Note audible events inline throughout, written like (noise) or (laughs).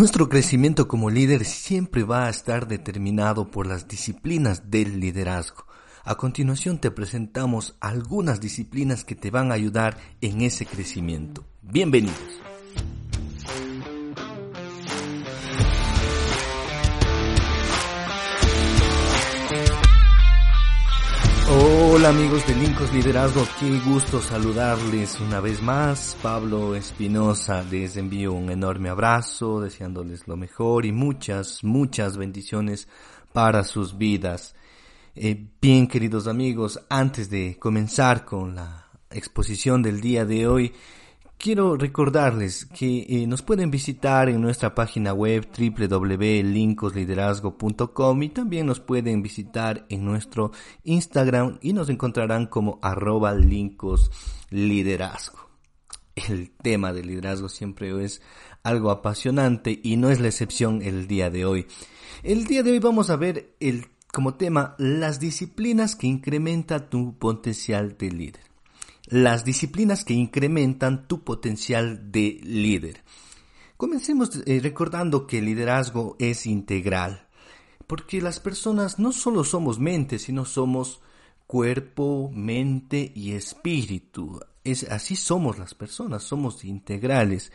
Nuestro crecimiento como líder siempre va a estar determinado por las disciplinas del liderazgo. A continuación te presentamos algunas disciplinas que te van a ayudar en ese crecimiento. Bienvenidos. Hola amigos de Lincos Liderazgo, qué gusto saludarles una vez más. Pablo Espinosa les envío un enorme abrazo, deseándoles lo mejor y muchas, muchas bendiciones para sus vidas. Eh, bien queridos amigos, antes de comenzar con la exposición del día de hoy, Quiero recordarles que eh, nos pueden visitar en nuestra página web www.lincosliderazgo.com y también nos pueden visitar en nuestro Instagram y nos encontrarán como arroba lincosliderazgo. El tema del liderazgo siempre es algo apasionante y no es la excepción el día de hoy. El día de hoy vamos a ver el, como tema las disciplinas que incrementan tu potencial de líder las disciplinas que incrementan tu potencial de líder. Comencemos eh, recordando que el liderazgo es integral, porque las personas no solo somos mente, sino somos cuerpo, mente y espíritu. Es, así somos las personas, somos integrales.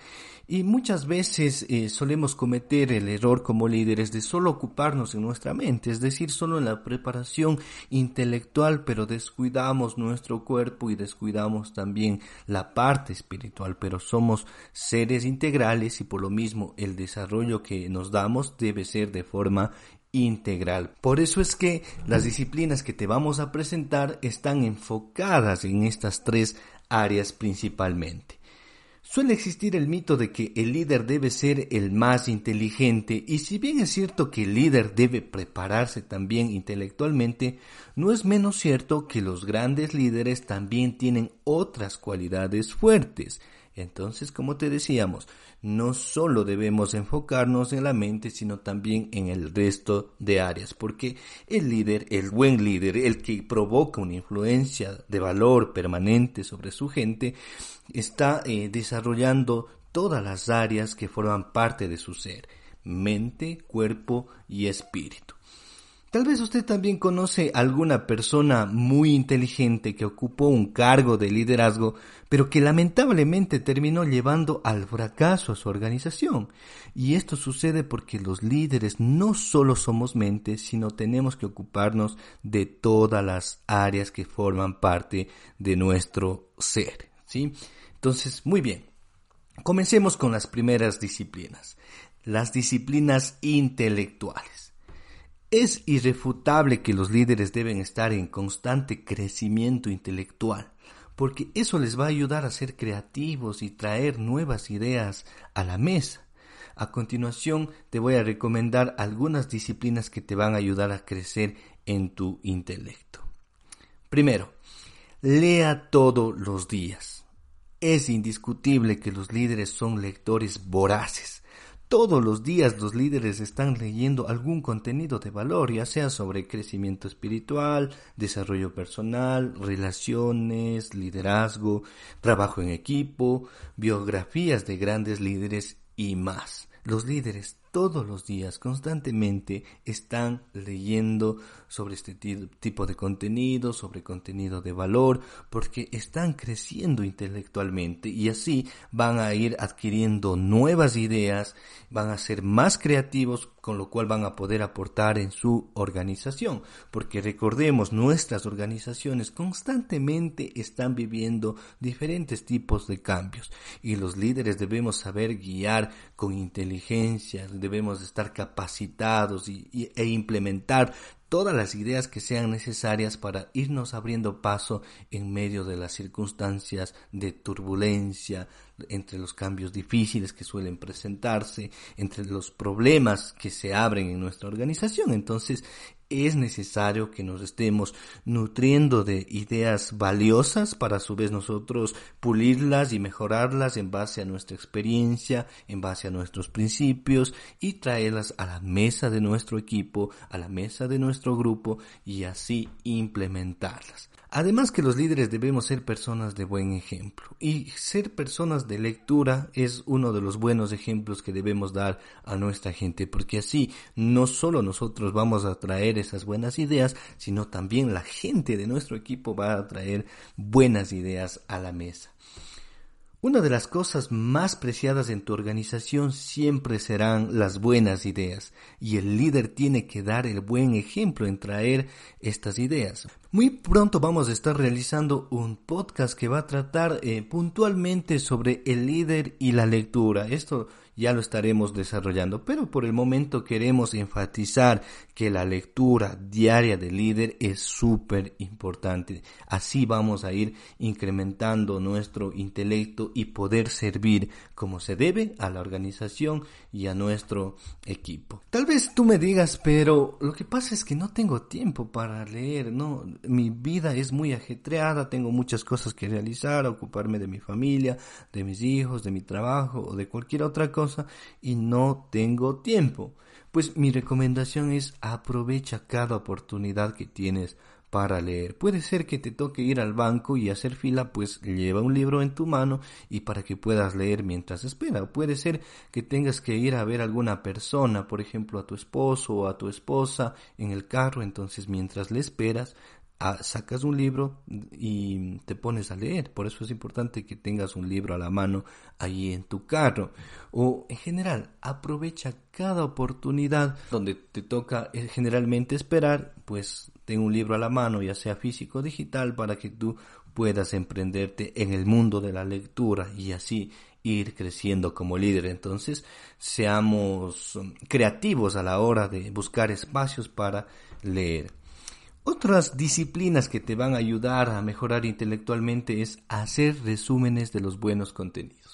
Y muchas veces eh, solemos cometer el error como líderes de solo ocuparnos en nuestra mente, es decir, solo en la preparación intelectual, pero descuidamos nuestro cuerpo y descuidamos también la parte espiritual, pero somos seres integrales y por lo mismo el desarrollo que nos damos debe ser de forma integral. Por eso es que las disciplinas que te vamos a presentar están enfocadas en estas tres áreas principalmente. Suele existir el mito de que el líder debe ser el más inteligente y si bien es cierto que el líder debe prepararse también intelectualmente, no es menos cierto que los grandes líderes también tienen otras cualidades fuertes. Entonces, como te decíamos, no solo debemos enfocarnos en la mente, sino también en el resto de áreas, porque el líder, el buen líder, el que provoca una influencia de valor permanente sobre su gente, está eh, desarrollando todas las áreas que forman parte de su ser, mente, cuerpo y espíritu. Tal vez usted también conoce alguna persona muy inteligente que ocupó un cargo de liderazgo, pero que lamentablemente terminó llevando al fracaso a su organización. Y esto sucede porque los líderes no solo somos mentes, sino tenemos que ocuparnos de todas las áreas que forman parte de nuestro ser. ¿sí? Entonces, muy bien. Comencemos con las primeras disciplinas. Las disciplinas intelectuales. Es irrefutable que los líderes deben estar en constante crecimiento intelectual, porque eso les va a ayudar a ser creativos y traer nuevas ideas a la mesa. A continuación te voy a recomendar algunas disciplinas que te van a ayudar a crecer en tu intelecto. Primero, lea todos los días. Es indiscutible que los líderes son lectores voraces. Todos los días los líderes están leyendo algún contenido de valor, ya sea sobre crecimiento espiritual, desarrollo personal, relaciones, liderazgo, trabajo en equipo, biografías de grandes líderes y más. Los líderes todos los días, constantemente, están leyendo sobre este tipo de contenido, sobre contenido de valor, porque están creciendo intelectualmente y así van a ir adquiriendo nuevas ideas, van a ser más creativos, con lo cual van a poder aportar en su organización, porque recordemos, nuestras organizaciones constantemente están viviendo diferentes tipos de cambios y los líderes debemos saber guiar con inteligencia, debemos estar capacitados y, e implementar todas las ideas que sean necesarias para irnos abriendo paso en medio de las circunstancias de turbulencia, entre los cambios difíciles que suelen presentarse, entre los problemas que se abren en nuestra organización. Entonces, es necesario que nos estemos nutriendo de ideas valiosas para a su vez nosotros pulirlas y mejorarlas en base a nuestra experiencia, en base a nuestros principios y traerlas a la mesa de nuestro equipo, a la mesa de nuestro grupo y así implementarlas. Además que los líderes debemos ser personas de buen ejemplo y ser personas de lectura es uno de los buenos ejemplos que debemos dar a nuestra gente porque así no solo nosotros vamos a traer esas buenas ideas sino también la gente de nuestro equipo va a traer buenas ideas a la mesa. Una de las cosas más preciadas en tu organización siempre serán las buenas ideas y el líder tiene que dar el buen ejemplo en traer estas ideas. Muy pronto vamos a estar realizando un podcast que va a tratar eh, puntualmente sobre el líder y la lectura. Esto ya lo estaremos desarrollando, pero por el momento queremos enfatizar que la lectura diaria del líder es súper importante. Así vamos a ir incrementando nuestro intelecto y poder servir como se debe a la organización y a nuestro equipo. Tal vez tú me digas, pero lo que pasa es que no tengo tiempo para leer, no, mi vida es muy ajetreada, tengo muchas cosas que realizar, ocuparme de mi familia, de mis hijos, de mi trabajo o de cualquier otra cosa y no tengo tiempo. Pues mi recomendación es aprovecha cada oportunidad que tienes para leer. Puede ser que te toque ir al banco y hacer fila, pues lleva un libro en tu mano y para que puedas leer mientras espera. Puede ser que tengas que ir a ver a alguna persona, por ejemplo a tu esposo o a tu esposa en el carro, entonces mientras le esperas, Ah, sacas un libro y te pones a leer. Por eso es importante que tengas un libro a la mano ahí en tu carro. O en general, aprovecha cada oportunidad donde te toca eh, generalmente esperar, pues ten un libro a la mano, ya sea físico o digital, para que tú puedas emprenderte en el mundo de la lectura y así ir creciendo como líder. Entonces, seamos um, creativos a la hora de buscar espacios para leer. Otras disciplinas que te van a ayudar a mejorar intelectualmente es hacer resúmenes de los buenos contenidos.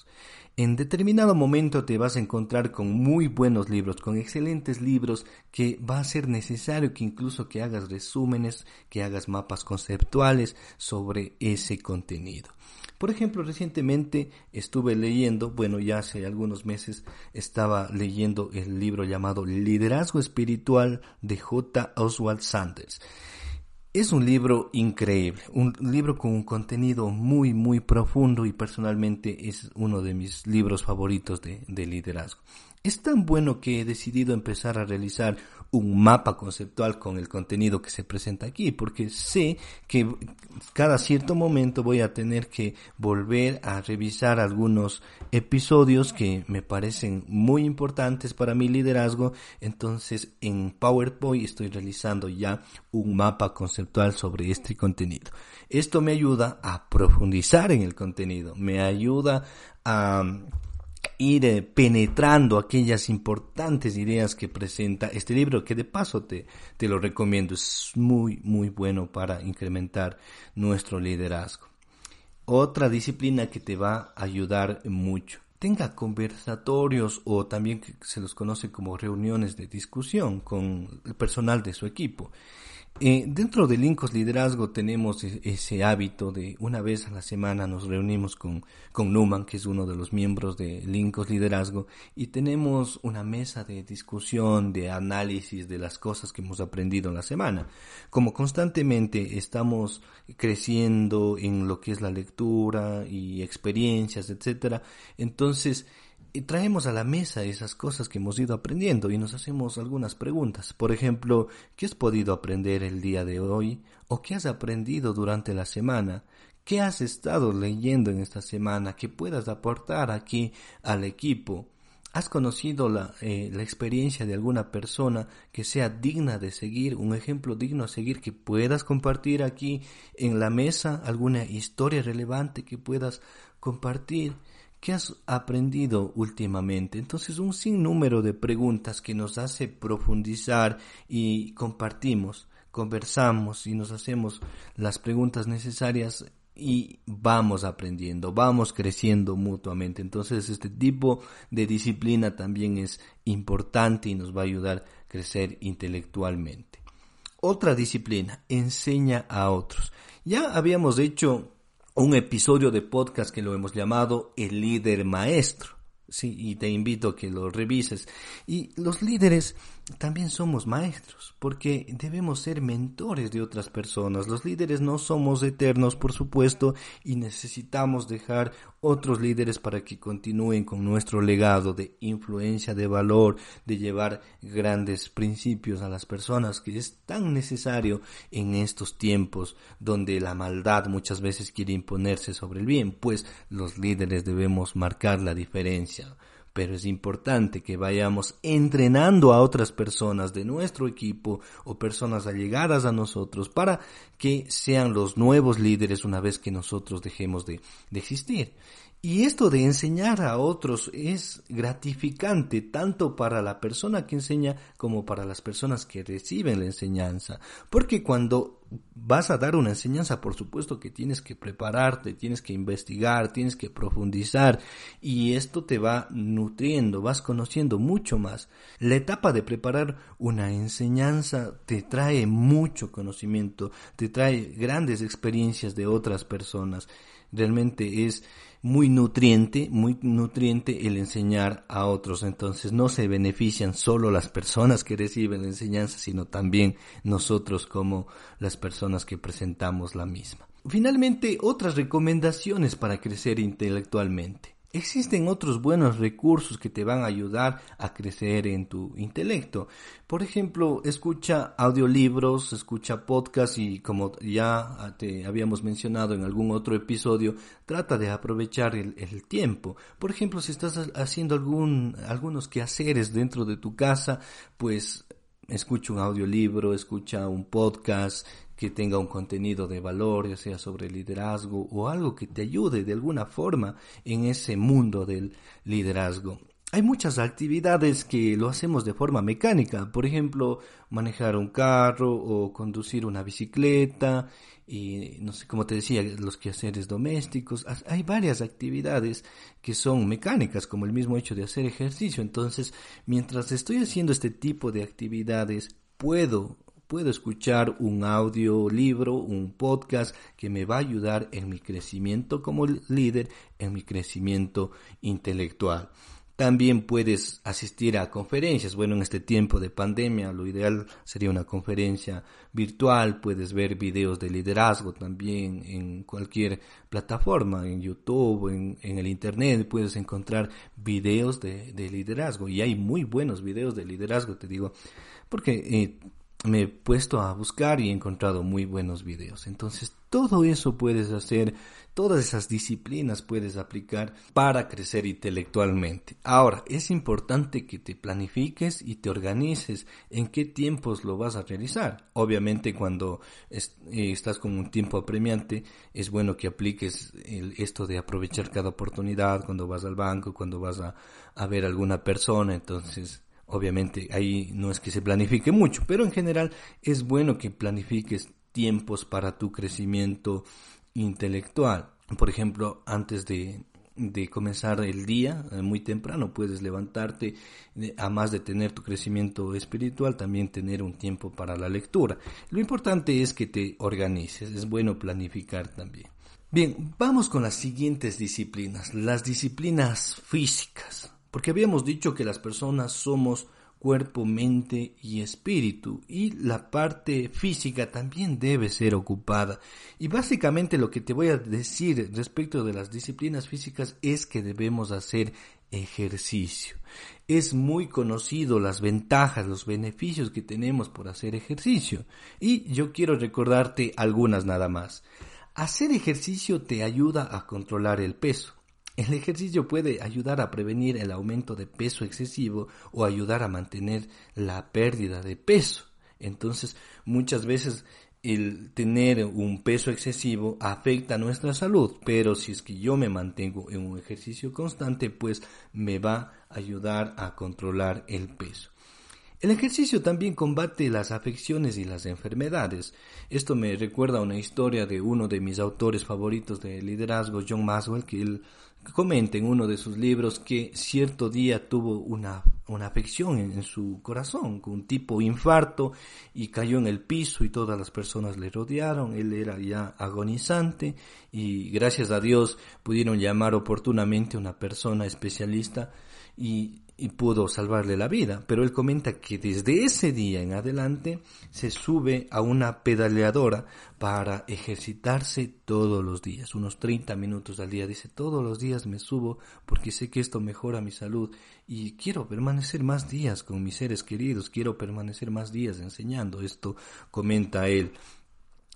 En determinado momento te vas a encontrar con muy buenos libros, con excelentes libros que va a ser necesario que incluso que hagas resúmenes, que hagas mapas conceptuales sobre ese contenido. Por ejemplo, recientemente estuve leyendo, bueno, ya hace algunos meses estaba leyendo el libro llamado Liderazgo Espiritual de J. Oswald Sanders. Es un libro increíble, un libro con un contenido muy, muy profundo y personalmente es uno de mis libros favoritos de, de liderazgo. Es tan bueno que he decidido empezar a realizar un mapa conceptual con el contenido que se presenta aquí, porque sé que cada cierto momento voy a tener que volver a revisar algunos episodios que me parecen muy importantes para mi liderazgo. Entonces en PowerPoint estoy realizando ya un mapa conceptual sobre este contenido. Esto me ayuda a profundizar en el contenido, me ayuda a ir eh, penetrando aquellas importantes ideas que presenta este libro, que de paso te, te lo recomiendo, es muy, muy bueno para incrementar nuestro liderazgo. Otra disciplina que te va a ayudar mucho. Tenga conversatorios o también se los conoce como reuniones de discusión con el personal de su equipo. Eh, dentro de Lincos Liderazgo tenemos e-, ese hábito de una vez a la semana nos reunimos con, con Numan, que es uno de los miembros de Lincos Liderazgo, y tenemos una mesa de discusión, de análisis de las cosas que hemos aprendido en la semana. Como constantemente estamos creciendo en lo que es la lectura y experiencias, etcétera, entonces y traemos a la mesa esas cosas que hemos ido aprendiendo y nos hacemos algunas preguntas. Por ejemplo, ¿qué has podido aprender el día de hoy? ¿O qué has aprendido durante la semana? ¿Qué has estado leyendo en esta semana que puedas aportar aquí al equipo? ¿Has conocido la, eh, la, experiencia de alguna persona que sea digna de seguir, un ejemplo digno a seguir que puedas compartir aquí en la mesa, alguna historia relevante que puedas compartir? ¿Qué has aprendido últimamente? Entonces, un sinnúmero de preguntas que nos hace profundizar y compartimos, conversamos y nos hacemos las preguntas necesarias y vamos aprendiendo, vamos creciendo mutuamente. Entonces, este tipo de disciplina también es importante y nos va a ayudar a crecer intelectualmente. Otra disciplina, enseña a otros. Ya habíamos hecho un episodio de podcast que lo hemos llamado el líder maestro. Sí, y te invito a que lo revises. Y los líderes también somos maestros, porque debemos ser mentores de otras personas. Los líderes no somos eternos, por supuesto, y necesitamos dejar otros líderes para que continúen con nuestro legado de influencia, de valor, de llevar grandes principios a las personas, que es tan necesario en estos tiempos donde la maldad muchas veces quiere imponerse sobre el bien, pues los líderes debemos marcar la diferencia pero es importante que vayamos entrenando a otras personas de nuestro equipo o personas allegadas a nosotros para que sean los nuevos líderes una vez que nosotros dejemos de, de existir. Y esto de enseñar a otros es gratificante tanto para la persona que enseña como para las personas que reciben la enseñanza. Porque cuando vas a dar una enseñanza, por supuesto que tienes que prepararte, tienes que investigar, tienes que profundizar y esto te va nutriendo, vas conociendo mucho más. La etapa de preparar una enseñanza te trae mucho conocimiento, te trae grandes experiencias de otras personas. Realmente es muy nutriente, muy nutriente el enseñar a otros. Entonces no se benefician solo las personas que reciben la enseñanza, sino también nosotros como las personas que presentamos la misma. Finalmente, otras recomendaciones para crecer intelectualmente. Existen otros buenos recursos que te van a ayudar a crecer en tu intelecto. Por ejemplo, escucha audiolibros, escucha podcasts y como ya te habíamos mencionado en algún otro episodio, trata de aprovechar el, tiempo. Por ejemplo, si estás haciendo algún, algunos quehaceres dentro de tu casa, pues escucha un audiolibro, escucha un podcast, que tenga un contenido de valor, ya sea sobre liderazgo o algo que te ayude de alguna forma en ese mundo del liderazgo. Hay muchas actividades que lo hacemos de forma mecánica, por ejemplo, manejar un carro o conducir una bicicleta y no sé, como te decía, los quehaceres domésticos. Hay varias actividades que son mecánicas, como el mismo hecho de hacer ejercicio. Entonces, mientras estoy haciendo este tipo de actividades, puedo puedo escuchar un audiolibro, un podcast que me va a ayudar en mi crecimiento como líder, en mi crecimiento intelectual. También puedes asistir a conferencias. Bueno, en este tiempo de pandemia lo ideal sería una conferencia virtual. Puedes ver videos de liderazgo también en cualquier plataforma, en YouTube, en, el Internet. Puedes encontrar videos de, de, liderazgo. Y hay muy buenos videos de liderazgo, te digo. Porque eh, me he puesto a buscar y he encontrado muy buenos videos. Entonces, todo eso puedes hacer, todas esas disciplinas puedes aplicar para crecer intelectualmente. Ahora, es importante que te planifiques y te organices en qué tiempos lo vas a realizar. Obviamente, cuando eh, estás con un tiempo apremiante, es bueno que apliques esto de aprovechar cada oportunidad cuando vas al banco, cuando vas a, a ver a alguna persona. Entonces, Obviamente ahí no es que se planifique mucho, pero en general es bueno que planifiques tiempos para tu crecimiento intelectual. Por ejemplo, antes de, comenzar el día eh, muy temprano puedes levantarte, a más de tener tu crecimiento espiritual, también tener un tiempo para la lectura. Lo importante es que te organices, es bueno planificar también. Bien, vamos con las siguientes disciplinas, las disciplinas físicas. Porque habíamos dicho que las personas somos cuerpo, mente y espíritu y la parte física también debe ser ocupada. Y básicamente lo que te voy a decir respecto de las disciplinas físicas es que debemos hacer ejercicio. Es muy conocido las ventajas, los beneficios que tenemos por hacer ejercicio y yo quiero recordarte algunas nada más. Hacer ejercicio te ayuda a controlar el peso. El ejercicio puede ayudar a prevenir el aumento de peso excesivo o ayudar a mantener la pérdida de peso. Entonces, muchas veces el tener un peso excesivo afecta nuestra salud, pero si es que yo me mantengo en un ejercicio constante, pues me va a ayudar a controlar el peso. El ejercicio también combate las afecciones y las enfermedades. Esto me recuerda una historia de uno de mis autores favoritos de liderazgo, John Maswell, que él comenta en uno de sus libros que cierto día tuvo una, una afección en, en, su corazón, un tipo infarto y cayó en el piso y todas las personas le rodearon, él era ya agonizante y gracias a Dios pudieron llamar oportunamente a una persona especialista y y pudo salvarle la vida. Pero él comenta que desde ese día en adelante se sube a una pedaleadora para ejercitarse todos los días, unos 30 minutos al día. Dice, todos los días me subo porque sé que esto mejora mi salud y quiero permanecer más días con mis seres queridos, quiero permanecer más días enseñando. Esto comenta él.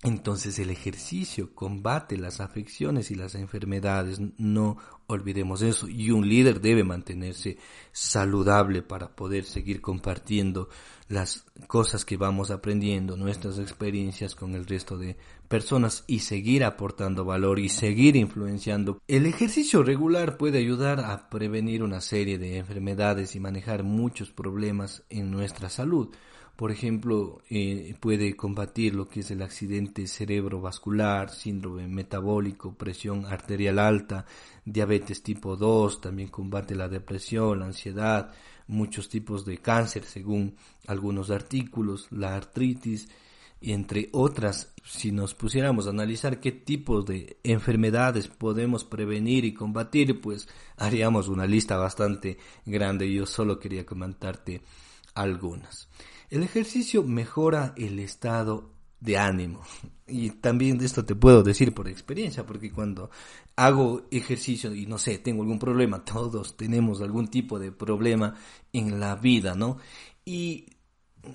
Entonces el ejercicio combate las afecciones y las enfermedades, no olvidemos eso, y un líder debe mantenerse saludable para poder seguir compartiendo las cosas que vamos aprendiendo, nuestras experiencias con el resto de personas y seguir aportando valor y seguir influenciando. El ejercicio regular puede ayudar a prevenir una serie de enfermedades y manejar muchos problemas en nuestra salud. Por ejemplo, eh, puede combatir lo que es el accidente cerebrovascular, síndrome metabólico, presión arterial alta, diabetes tipo 2, también combate la depresión, la ansiedad, muchos tipos de cáncer según algunos artículos, la artritis, y entre otras, si nos pusiéramos a analizar qué tipos de enfermedades podemos prevenir y combatir, pues haríamos una lista bastante grande. Yo solo quería comentarte algunas. El ejercicio mejora el estado de ánimo. Y también de esto te puedo decir por experiencia, porque cuando hago ejercicio y no sé, tengo algún problema, (laughs) todos tenemos algún tipo de problema en la vida, ¿no? Y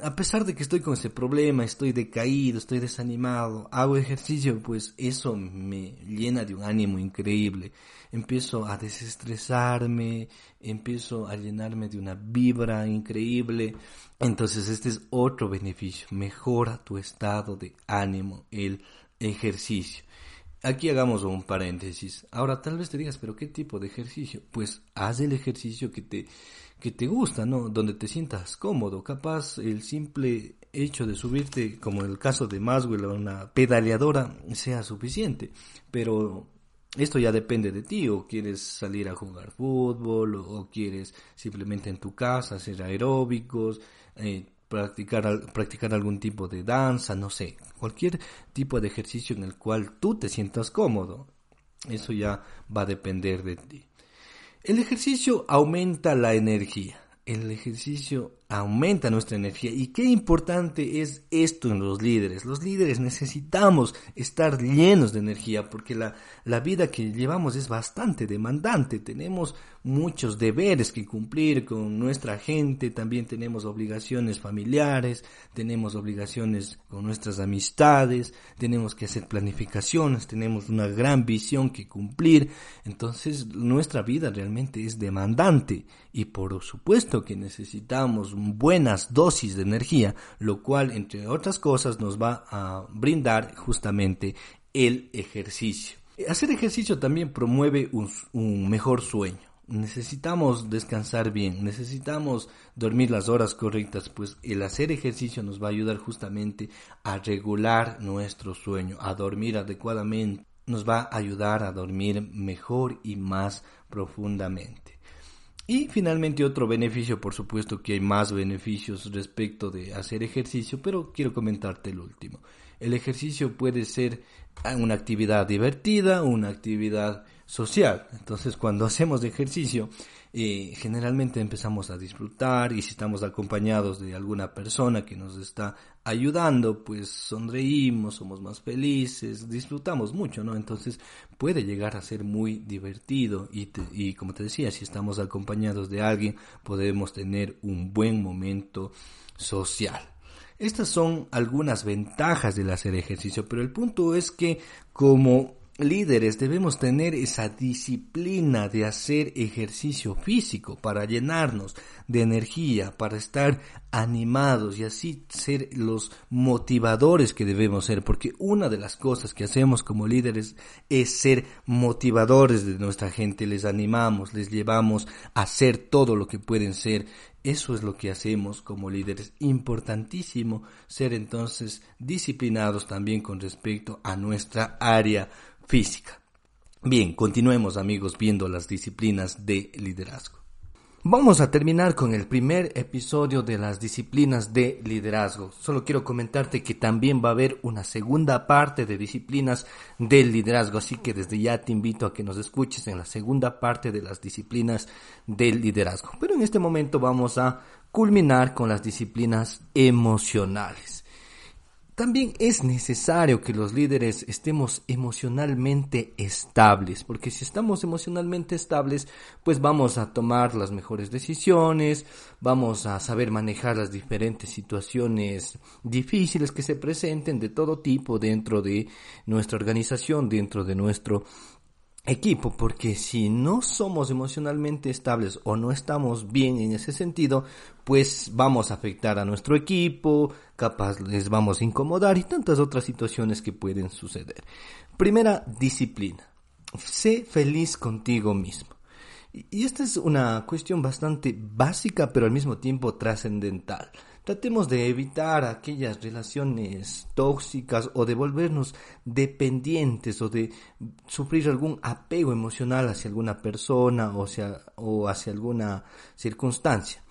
a pesar de que estoy con ese problema, estoy decaído, estoy desanimado, hago ejercicio, pues eso me llena de un ánimo increíble. Empiezo a desestresarme, empiezo a llenarme de una vibra increíble. Entonces este es otro beneficio, mejora tu estado de ánimo, el ejercicio. Aquí hagamos un paréntesis. Ahora tal vez te digas, pero ¿qué tipo de ejercicio? Pues haz el ejercicio que te, que te gusta, ¿no? Donde te sientas cómodo. Capaz el simple hecho de subirte, como en el caso de Maswell, a una pedaleadora, sea suficiente. Pero esto ya depende de ti, o quieres salir a jugar fútbol, o, quieres simplemente en tu casa hacer aeróbicos, eh, practicar, practicar algún tipo de danza, no sé, cualquier tipo de ejercicio en el cual tú te sientas cómodo. Eso ya va a depender de ti. El ejercicio aumenta la energía. El ejercicio aumenta nuestra energía. Y qué importante es esto en los líderes. Los líderes necesitamos estar llenos de energía porque la, la vida que llevamos es bastante demandante. Tenemos muchos deberes que cumplir con nuestra gente, también tenemos obligaciones familiares, tenemos obligaciones con nuestras amistades, tenemos que hacer planificaciones, tenemos una gran visión que cumplir. Entonces nuestra vida realmente es demandante y por supuesto que necesitamos buenas dosis de energía, lo cual, entre otras cosas, nos va a brindar justamente el ejercicio. Hacer ejercicio también promueve un, mejor sueño. Necesitamos descansar bien, necesitamos dormir las horas correctas, pues el hacer ejercicio nos va a ayudar justamente a regular nuestro sueño, a dormir adecuadamente, nos va a ayudar a dormir mejor y más profundamente. Y finalmente otro beneficio, por supuesto que hay más beneficios respecto de hacer ejercicio, pero quiero comentarte el último. El ejercicio puede ser una actividad divertida, una actividad social. Entonces cuando hacemos ejercicio eh, generalmente empezamos a disfrutar y si estamos acompañados de alguna persona que nos está ayudando, pues sonreímos, somos más felices, disfrutamos mucho, ¿no? Entonces puede llegar a ser muy divertido y, y como te decía, si estamos acompañados de alguien, podemos tener un buen momento social. Estas son algunas ventajas del hacer ejercicio, pero el punto es que como líderes debemos tener esa disciplina de hacer ejercicio físico para llenarnos de energía, para estar animados y así ser los motivadores que debemos ser, porque una de las cosas que hacemos como líderes es ser motivadores de nuestra gente, les animamos, les llevamos a hacer todo lo que pueden ser Eso es lo que hacemos como líderes. Importantísimo ser entonces disciplinados también con respecto a nuestra área física. Bien, continuemos amigos viendo las disciplinas de liderazgo. Vamos a terminar con el primer episodio de las disciplinas de liderazgo. Solo quiero comentarte que también va a haber una segunda parte de disciplinas del liderazgo, así que desde ya te invito a que nos escuches en la segunda parte de las disciplinas del liderazgo. Pero en este momento vamos a culminar con las disciplinas emocionales. También es necesario que los líderes estemos emocionalmente estables, porque si estamos emocionalmente estables, pues vamos a tomar las mejores decisiones, vamos a saber manejar las diferentes situaciones difíciles que se presenten de todo tipo dentro de nuestra organización, dentro de nuestro equipo, porque si no somos emocionalmente estables o no estamos bien en ese sentido, pues vamos a afectar a nuestro equipo, capaz les vamos a incomodar y tantas otras situaciones que pueden suceder. Primera disciplina. Sé feliz contigo mismo. Y esta es una cuestión bastante básica, pero al mismo tiempo trascendental. Tratemos de evitar aquellas relaciones tóxicas o de volvernos dependientes o de sufrir algún apego emocional hacia alguna persona o o hacia alguna circunstancia.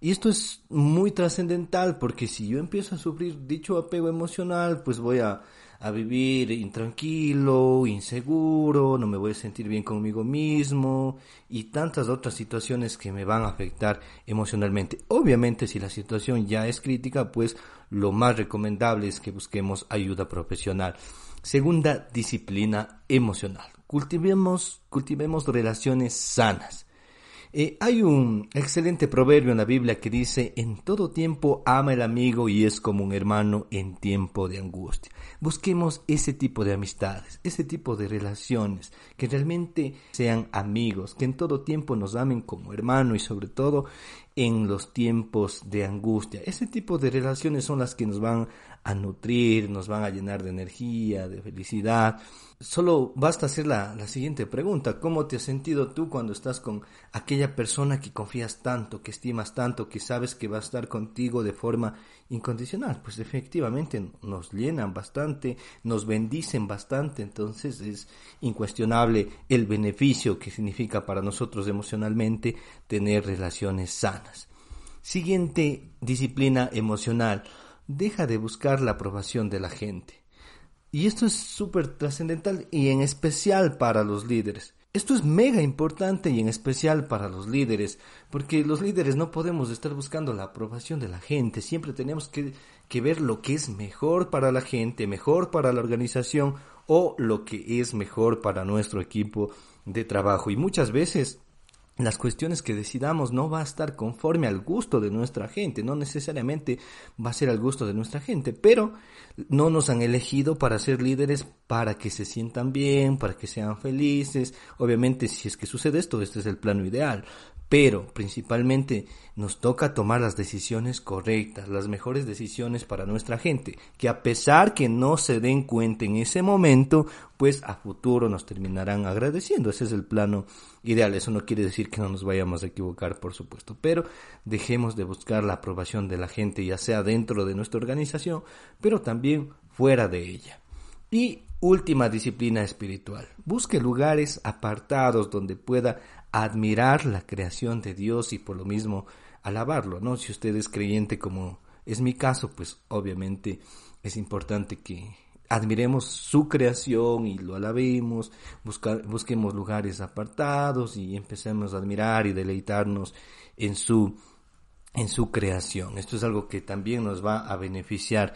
Y esto es muy trascendental porque si yo empiezo a sufrir dicho apego emocional, pues voy a a vivir intranquilo, inseguro, no me voy a sentir bien conmigo mismo y tantas otras situaciones que me van a afectar emocionalmente. Obviamente si la situación ya es crítica, pues lo más recomendable es que busquemos ayuda profesional. Segunda disciplina emocional. Cultivemos, cultivemos relaciones sanas. Eh, hay un excelente proverbio en la Biblia que dice, en todo tiempo ama el amigo y es como un hermano en tiempo de angustia. Busquemos ese tipo de amistades, ese tipo de relaciones, que realmente sean amigos, que en todo tiempo nos amen como hermano y sobre todo en los tiempos de angustia. Ese tipo de relaciones son las que nos van a nutrir, nos van a llenar de energía, de felicidad. Solo basta hacer la, la, siguiente pregunta. ¿Cómo te has sentido tú cuando estás con aquella persona que confías tanto, que estimas tanto, que sabes que va a estar contigo de forma incondicional? Pues efectivamente nos llenan bastante, nos bendicen bastante, entonces es incuestionable el beneficio que significa para nosotros emocionalmente tener relaciones sanas. Siguiente disciplina emocional deja de buscar la aprobación de la gente. Y esto es súper trascendental y en especial para los líderes. Esto es mega importante y en especial para los líderes, porque los líderes no podemos estar buscando la aprobación de la gente, siempre tenemos que, que, ver lo que es mejor para la gente, mejor para la organización o lo que es mejor para nuestro equipo de trabajo. Y muchas veces las cuestiones que decidamos no va a estar conforme al gusto de nuestra gente, no necesariamente va a ser al gusto de nuestra gente, pero no nos han elegido para ser líderes para que se sientan bien, para que sean felices. Obviamente, si es que sucede esto, este es el plano ideal, pero principalmente nos toca tomar las decisiones correctas, las mejores decisiones para nuestra gente, que a pesar que no se den cuenta en ese momento, pues a futuro nos terminarán agradeciendo. Ese es el plano ideal. Eso no quiere decir que no nos vayamos a equivocar, por supuesto, pero dejemos de buscar la aprobación de la gente, ya sea dentro de nuestra organización, pero también fuera de ella. Y última disciplina espiritual. Busque lugares apartados donde pueda admirar la creación de Dios y por lo mismo alabarlo, ¿no? Si usted es creyente como es mi caso, pues obviamente es importante que admiremos su creación y lo alabemos, busquemos lugares apartados y empecemos a admirar y deleitarnos en su en su creación. Esto es algo que también nos va a beneficiar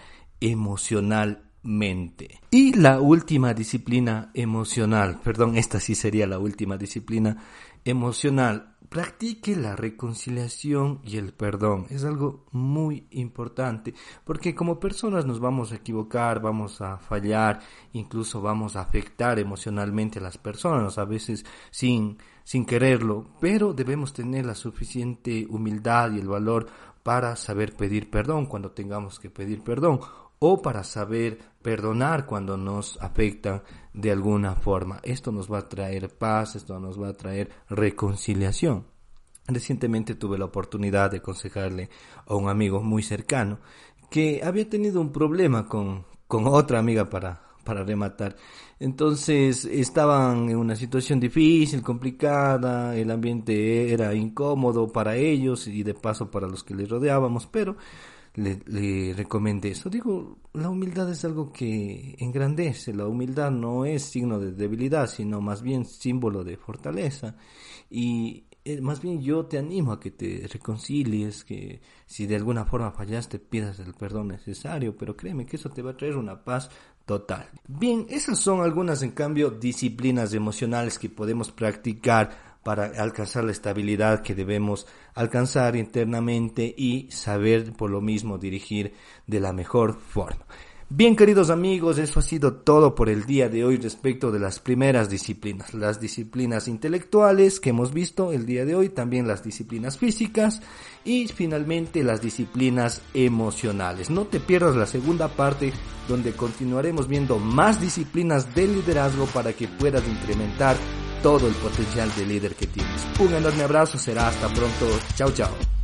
emocionalmente. Y la última disciplina emocional, perdón, esta sí sería la última disciplina emocional, practique la reconciliación y el perdón. Es algo muy importante porque como personas nos vamos a equivocar, vamos a fallar, incluso vamos a afectar emocionalmente a las personas, a veces sin, sin quererlo, pero debemos tener la suficiente humildad y el valor para saber pedir perdón cuando tengamos que pedir perdón o para saber perdonar cuando nos afecta de alguna forma. Esto nos va a traer paz, esto nos va a traer reconciliación. Recientemente tuve la oportunidad de aconsejarle a un amigo muy cercano que había tenido un problema con, con otra amiga para, para rematar. Entonces estaban en una situación difícil, complicada, el ambiente era incómodo para ellos y de paso para los que les rodeábamos, pero le, le recomendé eso. Digo, la humildad es algo que engrandece, la humildad no es signo de debilidad, sino más bien símbolo de fortaleza. Y eh, más bien yo te animo a que te reconcilies, que si de alguna forma fallaste pidas el perdón necesario, pero créeme que eso te va a traer una paz total. Bien, esas son algunas en cambio disciplinas emocionales que podemos practicar para alcanzar la estabilidad que debemos alcanzar internamente y saber por lo mismo dirigir de la mejor forma. Bien queridos amigos, eso ha sido todo por el día de hoy respecto de las primeras disciplinas, las disciplinas intelectuales que hemos visto el día de hoy, también las disciplinas físicas y finalmente las disciplinas emocionales. No te pierdas la segunda parte donde continuaremos viendo más disciplinas de liderazgo para que puedas incrementar todo el potencial de líder que tienes. Un enorme abrazo, será hasta pronto, chao chao.